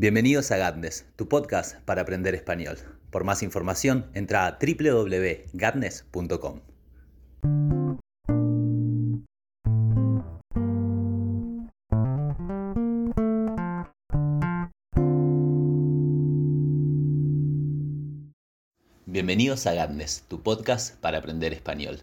Bienvenidos a Gatnes, tu podcast para aprender español. Por más información, entra a www.gatnes.com. Bienvenidos a Gatnes, tu podcast para aprender español.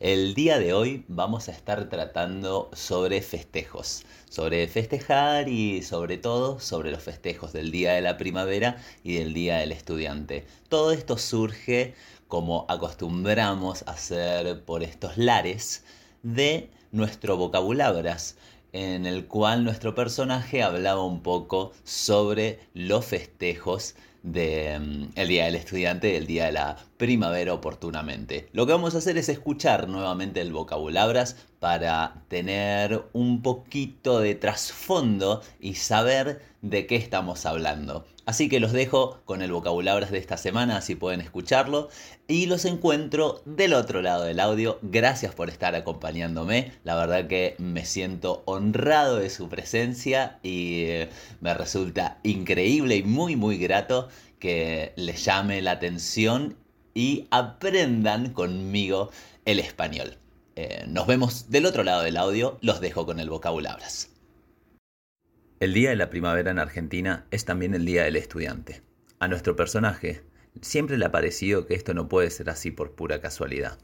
El día de hoy vamos a estar tratando sobre festejos, sobre festejar y sobre todo sobre los festejos del Día de la Primavera y del Día del Estudiante. Todo esto surge como acostumbramos a hacer por estos lares de nuestro vocabulabras en el cual nuestro personaje hablaba un poco sobre los festejos del mm, Día del Estudiante el Día de la Primavera oportunamente. Lo que vamos a hacer es escuchar nuevamente el vocabulabras para tener un poquito de trasfondo y saber de qué estamos hablando. Así que los dejo con el vocabulabras de esta semana, así pueden escucharlo. Y los encuentro del otro lado del audio. Gracias por estar acompañándome. La verdad que me siento honrado de su presencia y eh, me resulta increíble y muy muy grato que les llame la atención y aprendan conmigo el español. Eh, nos vemos del otro lado del audio. Los dejo con el vocabulabras. El Día de la Primavera en Argentina es también el Día del Estudiante. A nuestro personaje siempre le ha parecido que esto no puede ser así por pura casualidad.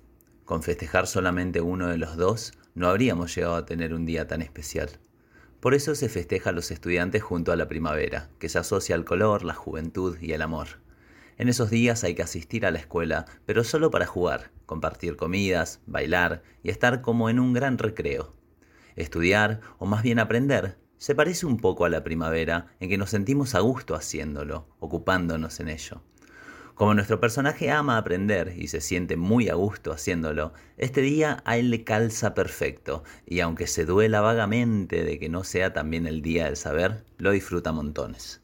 Con festejar solamente uno de los dos, no habríamos llegado a tener un día tan especial. Por eso se festeja a los estudiantes junto a la primavera, que se asocia al color, la juventud y el amor. En esos días hay que asistir a la escuela, pero solo para jugar, compartir comidas, bailar y estar como en un gran recreo. Estudiar, o más bien aprender, se parece un poco a la primavera en que nos sentimos a gusto haciéndolo, ocupándonos en ello. Como nuestro personaje ama aprender y se siente muy a gusto haciéndolo, este día a él le calza perfecto y aunque se duela vagamente de que no sea también el día del saber, lo disfruta montones.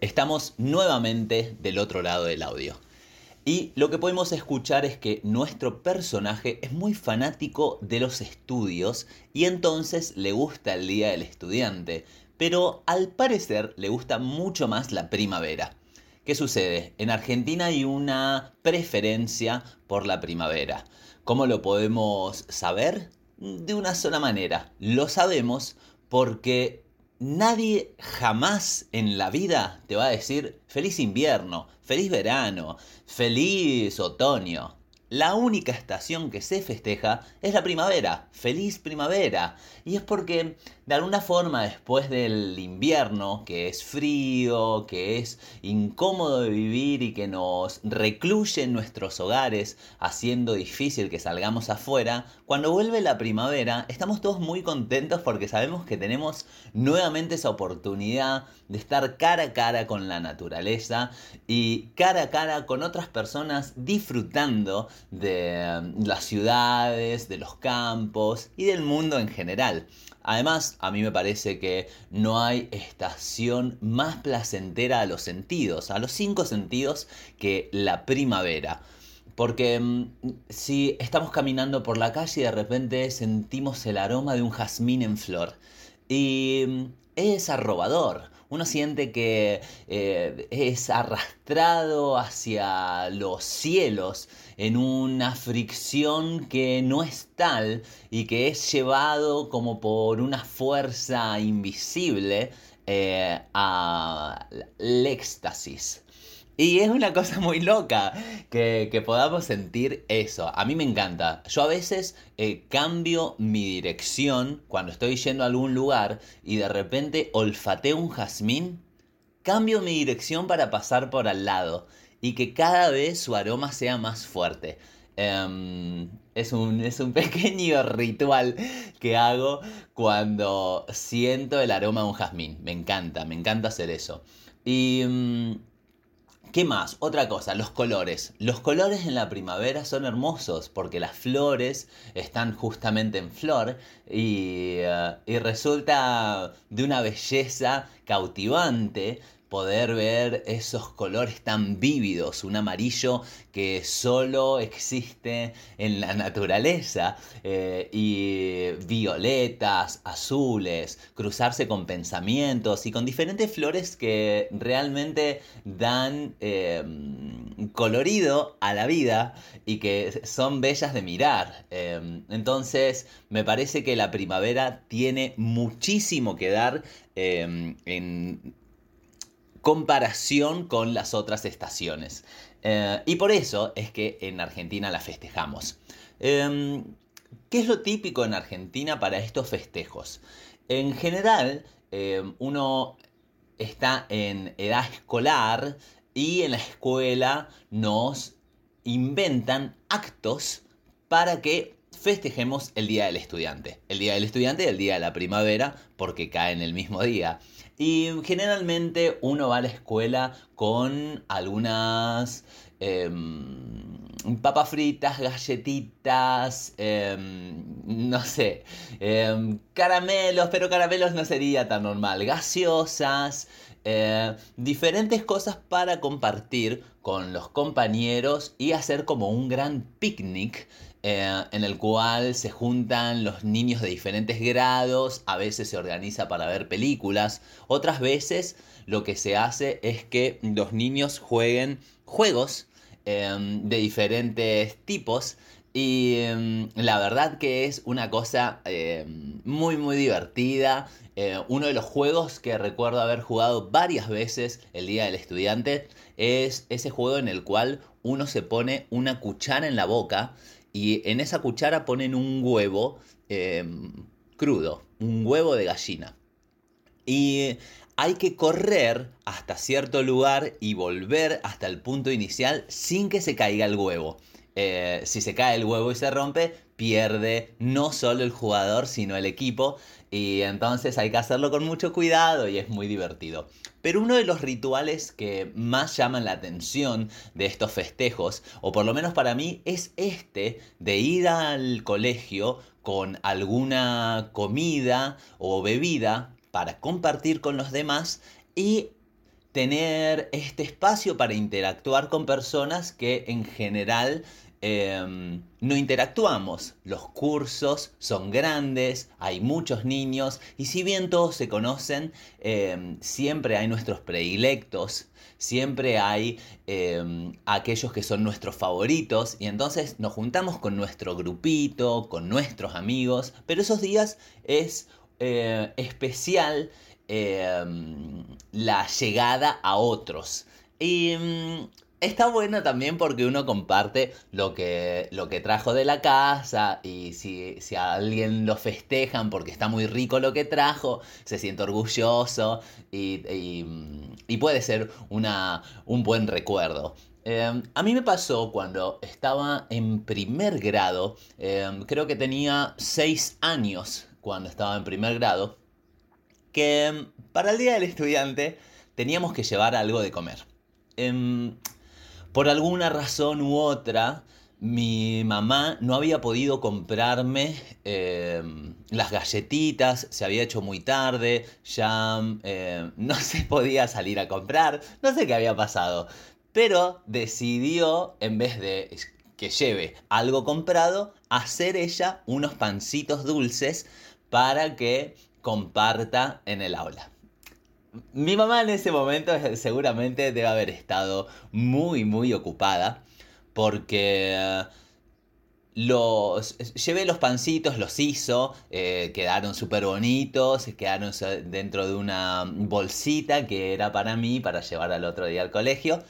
Estamos nuevamente del otro lado del audio. Y lo que podemos escuchar es que nuestro personaje es muy fanático de los estudios y entonces le gusta el Día del Estudiante, pero al parecer le gusta mucho más la primavera. ¿Qué sucede? En Argentina hay una preferencia por la primavera. ¿Cómo lo podemos saber? De una sola manera. Lo sabemos porque Nadie jamás en la vida te va a decir feliz invierno, feliz verano, feliz otoño. La única estación que se festeja es la primavera, feliz primavera. Y es porque de alguna forma después del invierno, que es frío, que es incómodo de vivir y que nos recluye en nuestros hogares, haciendo difícil que salgamos afuera, cuando vuelve la primavera estamos todos muy contentos porque sabemos que tenemos nuevamente esa oportunidad de estar cara a cara con la naturaleza y cara a cara con otras personas disfrutando de mm, las ciudades, de los campos y del mundo en general. Además, a mí me parece que no hay estación más placentera a los sentidos, a los cinco sentidos, que la primavera. Porque mm, si estamos caminando por la calle y de repente sentimos el aroma de un jazmín en flor. Y mm, es arrobador uno siente que eh, es arrastrado hacia los cielos en una fricción que no es tal y que es llevado como por una fuerza invisible eh, al éxtasis. Y es una cosa muy loca que, podamos sentir eso. A mí me encanta. Yo a veces eh, cambio mi dirección cuando estoy yendo a algún lugar y de repente olfateo un jazmín. Cambio mi dirección para pasar por al lado y que cada vez su aroma sea más fuerte. Em, es, un, es un pequeño ritual que hago cuando siento el aroma de un jazmín. Me encanta, me encanta hacer eso. Y mm, ¿Qué más? Otra cosa, los colores. Los colores en la primavera son hermosos porque las flores están justamente en flor y, eh, resulta de una belleza cautivante poder ver esos colores tan vívidos, un amarillo que solo existe en la naturaleza, eh, y violetas, azules, cruzarse con pensamientos y con diferentes flores que realmente dan eh, colorido a la vida y que son bellas de mirar. Eh, entonces, me parece que la primavera tiene muchísimo que dar en comparación con las otras estaciones. Eh, y por eso es que en Argentina la festejamos. Em, ¿Qué es lo típico en Argentina para estos festejos? En general, em, uno está en edad escolar y en la escuela nos inventan actos para que festejemos el Día del Estudiante. El Día del Estudiante y el Día de la Primavera porque cae en el mismo día. Y generalmente uno va a la escuela con algunas em, papas fritas, galletitas, em, no sé, em, caramelos, pero caramelos no sería tan normal, gaseosas, eh, diferentes cosas para compartir con los compañeros y hacer como un gran picnic eh, en el cual se juntan los niños de diferentes grados, a veces se organiza para ver películas, otras veces lo que se hace es que los niños jueguen juegos em, de diferentes tipos y em, la verdad que es una cosa em, muy muy divertida. Eh, uno de los juegos que recuerdo haber jugado varias veces el Día del Estudiante es ese juego en el cual uno se pone una cuchara en la boca y en esa cuchara ponen un huevo em, crudo, un huevo de gallina. Y hay que correr hasta cierto lugar y volver hasta el punto inicial sin que se caiga el huevo. Eh, si se cae el huevo y se rompe, pierde no solo el jugador, sino el equipo. Y entonces hay que hacerlo con mucho cuidado y es muy divertido. Pero uno de los rituales que más llaman la atención de estos festejos, o por lo menos para mí, es este de ir al colegio con alguna comida o bebida para compartir con los demás y tener este espacio para interactuar con personas que en general Em, no interactuamos. Los cursos son grandes, hay muchos niños y si bien todos se conocen, em, siempre hay nuestros predilectos, siempre hay em, aquellos que son nuestros favoritos y entonces nos juntamos con nuestro grupito, con nuestros amigos, pero esos días es eh, especial la llegada a otros. Y Está bueno también porque uno comparte lo que, lo que trajo de la casa y si, a alguien lo festejan porque está muy rico lo que trajo, se siente orgulloso y, puede ser una, un buen recuerdo. Em, a mí me pasó cuando estaba en primer grado, em, creo que tenía 6 años cuando estaba en primer grado, que em, para el Día del Estudiante teníamos que llevar algo de comer. Por alguna razón u otra, mi mamá no había podido comprarme eh, las galletitas, se había hecho muy tarde, ya eh, no se podía salir a comprar, no sé qué había pasado, pero decidió, en vez de que lleve algo comprado, hacer ella unos pancitos dulces para que comparta en el aula. Mi mamá en ese momento seguramente debe haber estado muy, muy ocupada porque eh, los llevé los pancitos, los hizo, eh, quedaron súper bonitos, quedaron dentro de una bolsita que era para mí, para llevar al otro día al colegio.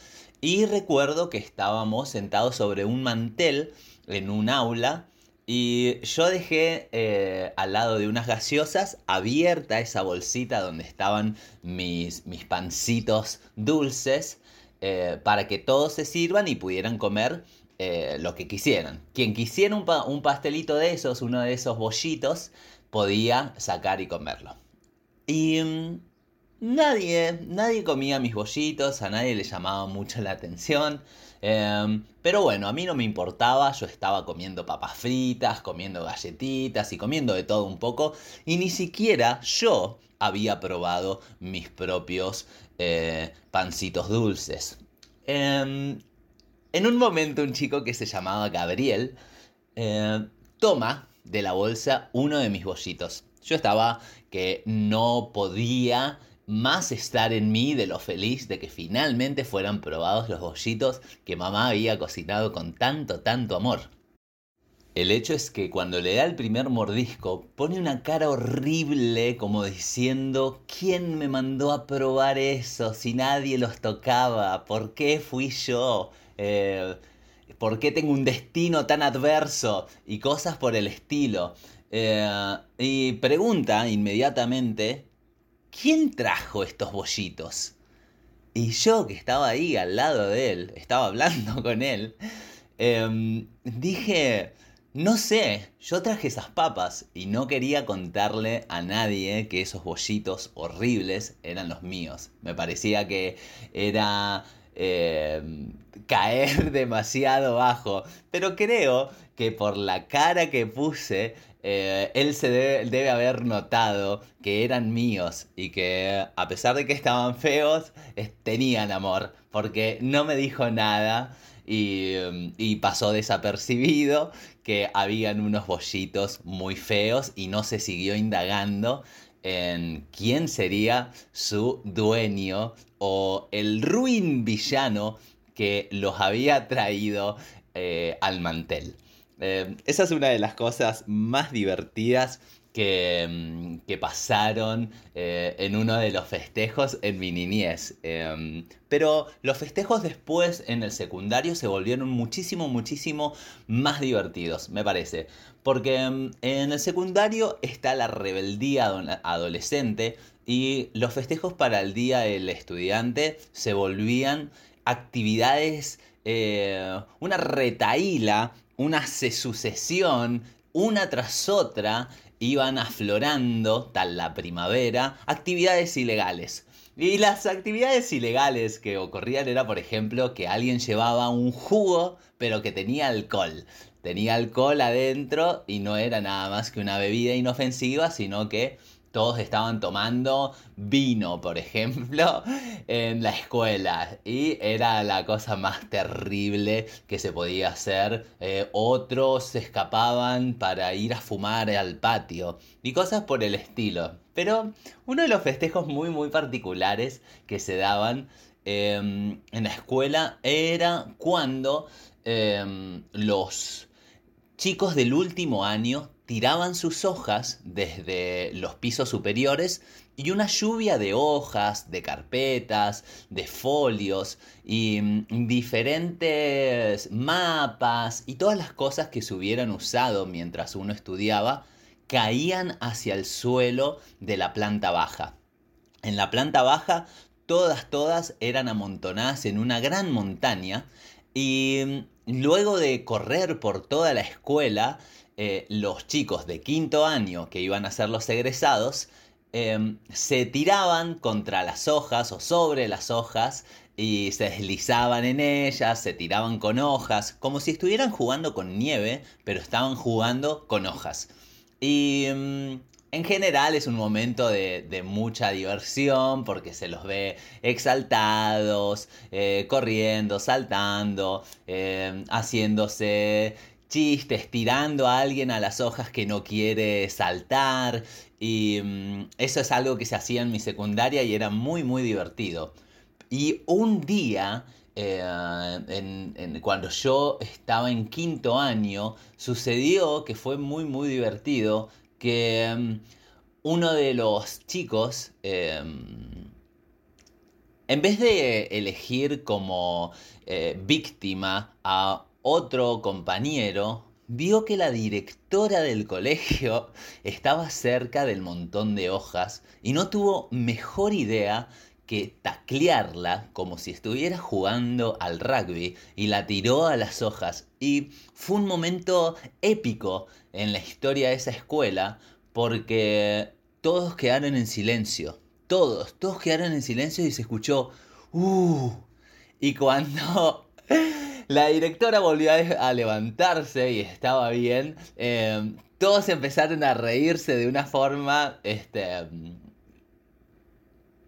Y recuerdo que estábamos sentados sobre un mantel en un aula y yo dejé eh, al lado de unas gaseosas abierta esa bolsita donde estaban mis, mis pancitos dulces eh, para que todos se sirvan y pudieran comer eh, lo que quisieran. Quien quisiera un, pastelito de esos, uno de esos bollitos, podía sacar y comerlo. Y mm, nadie, nadie comía mis bollitos, a nadie le llamaba mucho la atención. Em, pero bueno, a mí no me importaba, yo estaba comiendo papas fritas, comiendo galletitas y comiendo de todo un poco. Y ni siquiera yo había probado mis propios eh, pancitos dulces. Em, en un momento un chico que se llamaba Gabriel eh, toma de la bolsa uno de mis bollitos. Yo estaba que no podía más estar en mí de lo feliz de que finalmente fueran probados los bollitos que mamá había cocinado con tanto, tanto amor. El hecho es que cuando le da el primer mordisco pone una cara horrible como diciendo, ¿quién me mandó a probar eso si nadie los tocaba? ¿Por qué fui yo? Eh, ¿Por qué tengo un destino tan adverso? Y cosas por el estilo. Eh, y pregunta inmediatamente, ¿quién trajo estos bollitos? Y yo que estaba ahí al lado de él, estaba hablando con él, em, dije, no sé, yo traje esas papas y no quería contarle a nadie que esos bollitos horribles eran los míos. Me parecía que era em, caer demasiado bajo, pero creo que por la cara que puse, eh, él se debe, haber notado que eran míos y que a pesar de que estaban feos, tenían amor, porque no me dijo nada y, y, pasó desapercibido que habían unos bollitos muy feos y no se siguió indagando en quién sería su dueño o el ruin villano que los había traído eh, al mantel. Eh, esa es una de las cosas más divertidas que, mm, pasaron eh, en uno de los festejos en mi niñez. Em, pero los festejos después en el secundario se volvieron muchísimo, muchísimo más divertidos, me parece. Porque em, en el secundario está la rebeldía adolescente y los festejos para el Día del Estudiante se volvían actividades, eh, una retaíla una sucesión, una tras otra, iban aflorando, tal la primavera, actividades ilegales. Y las actividades ilegales que ocurrían era, por ejemplo, que alguien llevaba un jugo, pero que tenía alcohol. Tenía alcohol adentro y no era nada más que una bebida inofensiva, sino que todos estaban tomando vino, por ejemplo, en la escuela. Y era la cosa más terrible que se podía hacer. Eh, otros se escapaban para ir a fumar al patio. Y cosas por el estilo. Pero uno de los festejos muy, muy particulares que se daban em, en la escuela era cuando em, los chicos del último año tiraban sus hojas desde los pisos superiores y una lluvia de hojas, de carpetas, de folios y mm, diferentes mapas y todas las cosas que se hubieran usado mientras uno estudiaba caían hacia el suelo de la planta baja. En la planta baja todas, todas eran amontonadas en una gran montaña y mm, luego de correr por toda la escuela, eh, los chicos de quinto año que iban a ser los egresados em, se tiraban contra las hojas o sobre las hojas y se deslizaban en ellas, se tiraban con hojas, como si estuvieran jugando con nieve, pero estaban jugando con hojas. Y em, en general es un momento de, mucha diversión porque se los ve exaltados, eh, corriendo, saltando, em, haciéndose chistes, tirando a alguien a las hojas que no quiere saltar. Y mm, eso es algo que se hacía en mi secundaria y era muy, muy divertido. Y un día, eh, cuando yo estaba en quinto año, sucedió que fue muy, muy divertido que mm, uno de los chicos, em, en vez de elegir como eh, víctima a otro compañero vio que la directora del colegio estaba cerca del montón de hojas y no tuvo mejor idea que taclearla como si estuviera jugando al rugby y la tiró a las hojas. Y fue un momento épico en la historia de esa escuela porque todos quedaron en silencio. todos, todos quedaron en silencio y se escuchó, ¡uh! Y cuando la directora volvió a levantarse y estaba bien, em, todos empezaron a reírse de una forma, este,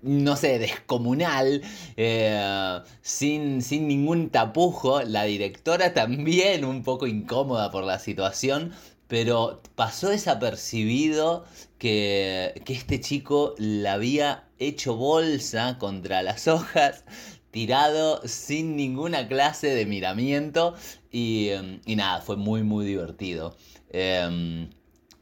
no sé, descomunal, eh, sin, sin ningún tapujo. La directora también un poco incómoda por la situación, pero pasó desapercibido que, que este chico la había hecho bolsa contra las hojas, tirado sin ninguna clase de miramiento y, y nada, fue muy muy divertido. Em,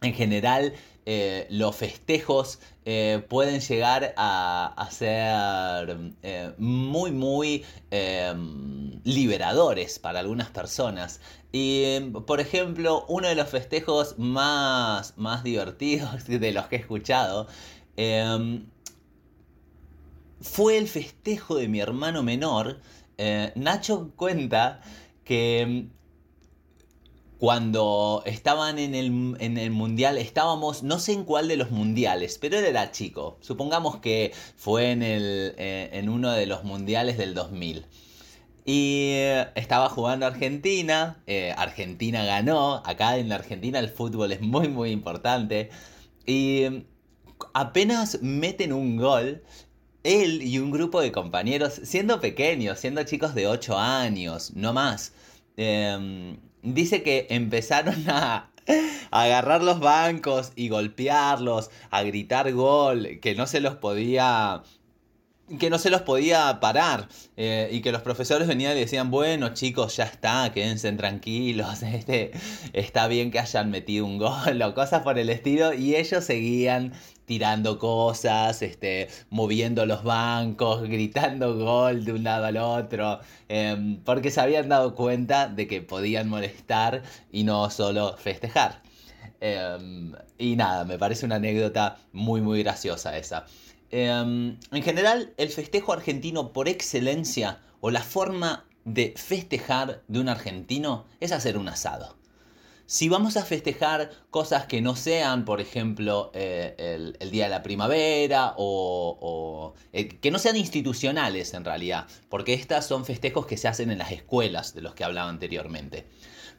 en general, eh, los festejos eh, pueden llegar a, ser eh, muy, muy em, liberadores para algunas personas. Y, em, por ejemplo, uno de los festejos más, más divertidos de los que he escuchado em, fue el festejo de mi hermano menor. Nacho cuenta que cuando estaban en el, mundial, estábamos, no sé en cuál de los mundiales, pero él era chico. Supongamos que fue en, el, eh, en uno de los mundiales del 2000. Y eh, estaba jugando Argentina, eh, Argentina ganó, acá en la Argentina el fútbol es muy muy importante. Y apenas meten un gol, él y un grupo de compañeros, siendo pequeños, siendo chicos de 8 años, no más, em, dice que empezaron a, agarrar los bancos y golpearlos, a gritar gol, que no se los podía que no se los podía parar eh, y que los profesores venían y decían, bueno chicos, ya está, quédense tranquilos, este, está bien que hayan metido un gol o cosas por el estilo y ellos seguían tirando cosas, este, moviendo los bancos, gritando gol de un lado al otro, em, porque se habían dado cuenta de que podían molestar y no solo festejar. Em, y nada, me parece una anécdota muy muy graciosa esa. Em, en general, el festejo argentino por excelencia o la forma de festejar de un argentino es hacer un asado. Si vamos a festejar cosas que no sean, por ejemplo, eh, el, Día de la Primavera o, eh, que no sean institucionales en realidad, porque estas son festejos que se hacen en las escuelas de los que hablaba anteriormente.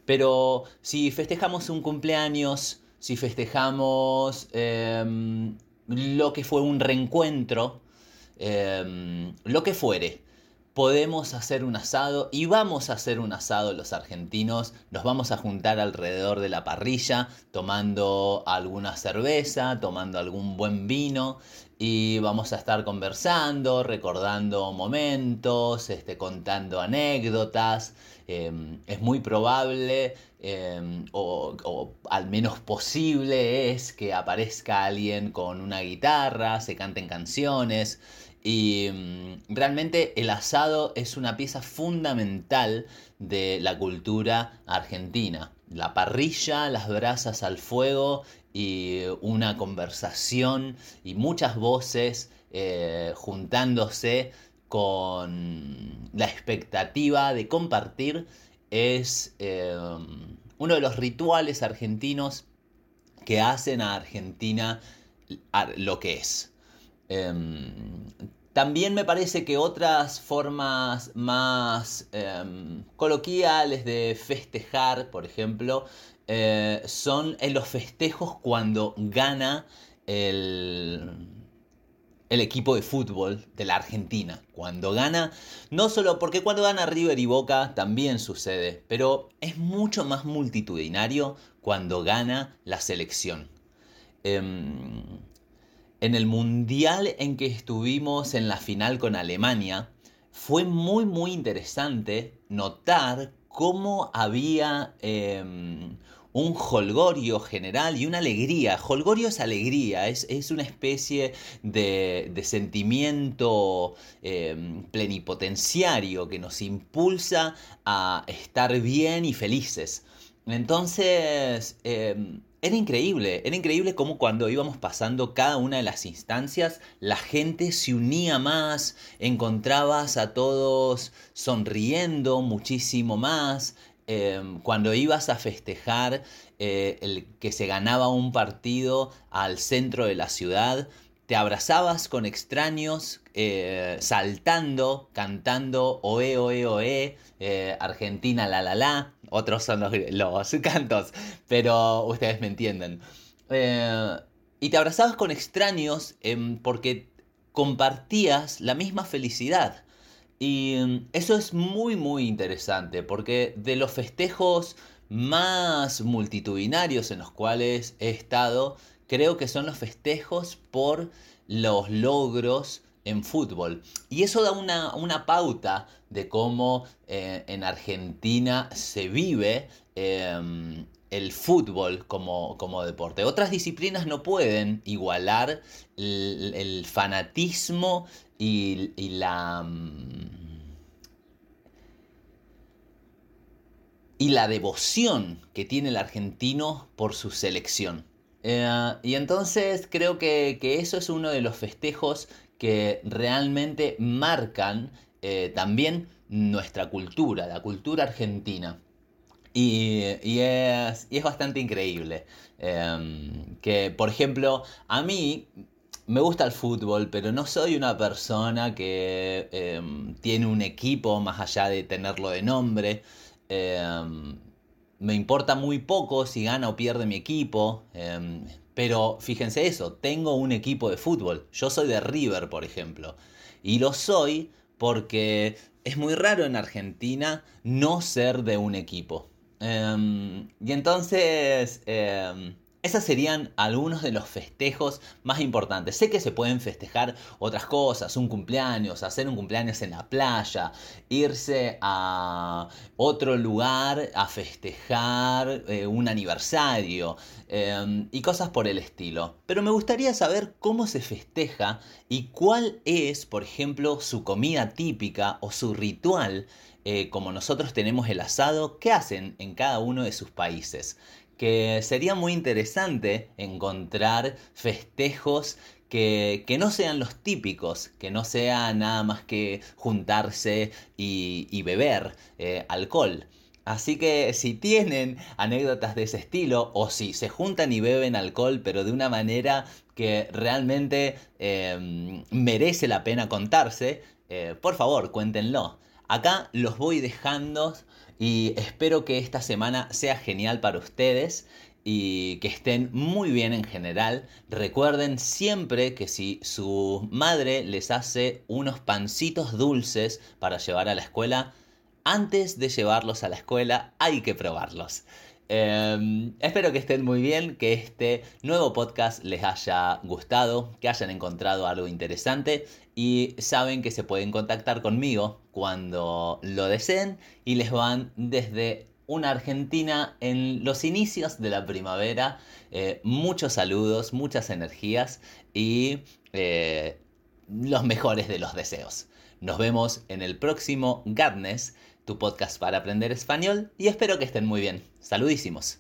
Pero si festejamos un cumpleaños, si festejamos em, lo que fue un reencuentro, em, lo que fuere, podemos hacer un asado y vamos a hacer un asado los argentinos. Nos vamos a juntar alrededor de la parrilla tomando alguna cerveza, tomando algún buen vino y vamos a estar conversando, recordando momentos, este, contando anécdotas. Em, es muy probable em, o, o, al menos posible es que aparezca alguien con una guitarra, se canten canciones. Y mm, realmente el asado es una pieza fundamental de la cultura argentina. La parrilla, las brasas al fuego y una conversación y muchas voces eh, juntándose con la expectativa de compartir es eh, uno de los rituales argentinos que hacen a Argentina lo que es. Em, también me parece que otras formas más em, coloquiales de festejar, por ejemplo, eh, son en los festejos cuando gana el, el equipo de fútbol de la Argentina. Cuando gana, no solo porque cuando gana River y Boca también sucede, pero es mucho más multitudinario cuando gana la selección. Em, en el mundial en que estuvimos en la final con Alemania, fue muy muy interesante notar cómo había em, un holgorio general y una alegría. Holgorio es alegría, es, una especie de, sentimiento em, plenipotenciario que nos impulsa a estar bien y felices. Entonces, em, era increíble, era increíble cómo cuando íbamos pasando cada una de las instancias, la gente se unía más, encontrabas a todos sonriendo muchísimo más. Em, cuando ibas a festejar eh, el que se ganaba un partido al centro de la ciudad, te abrazabas con extraños, eh, saltando, cantando oe, oe, oe, eh, Argentina, la, la, la. Otros son los, los cantos, pero ustedes me entienden. Eh, y te abrazabas con extraños em, porque compartías la misma felicidad. Y em, eso es muy, muy interesante porque de los festejos más multitudinarios en los cuales he estado, creo que son los festejos por los logros en fútbol. Y eso da una, pauta de cómo eh, en Argentina se vive em, el fútbol como, como, deporte. Otras disciplinas no pueden igualar el, fanatismo y, la... Mm, y la devoción que tiene el argentino por su selección. Eh, y entonces creo que, eso es uno de los festejos que realmente marcan eh, también nuestra cultura, la cultura argentina. Y, es, bastante increíble. Em, que, por ejemplo, a mí me gusta el fútbol, pero no soy una persona que tiene un equipo más allá de tenerlo de nombre. Em, me importa muy poco si gana o pierde mi equipo. Em, pero fíjense eso, tengo un equipo de fútbol. Yo soy de River, por ejemplo. Y lo soy porque es muy raro en Argentina no ser de un equipo. Em, y entonces esos serían algunos de los festejos más importantes. Sé que se pueden festejar otras cosas, un cumpleaños, hacer un cumpleaños en la playa, irse a otro lugar a festejar eh, un aniversario em, y cosas por el estilo. Pero me gustaría saber cómo se festeja y cuál es, por ejemplo, su comida típica o su ritual. Eh, como nosotros tenemos el asado, ¿qué hacen en cada uno de sus países? que sería muy interesante encontrar festejos que, no sean los típicos, que no sea nada más que juntarse y, beber eh, alcohol. Así que si tienen anécdotas de ese estilo o si se juntan y beben alcohol pero de una manera que realmente em, merece la pena contarse, eh, por favor cuéntenlo. Acá los voy dejando y espero que esta semana sea genial para ustedes y que estén muy bien en general. Recuerden siempre que si su madre les hace unos pancitos dulces para llevar a la escuela, antes de llevarlos a la escuela hay que probarlos. Em, espero que estén muy bien, que este nuevo podcast les haya gustado, que hayan encontrado algo interesante y saben que se pueden contactar conmigo cuando lo deseen y les van desde una Argentina en los inicios de la primavera. Eh, muchos saludos, muchas energías y eh, los mejores de los deseos. Nos vemos en el próximo Garnes tu podcast para aprender español y espero que estén muy bien. Saludísimos.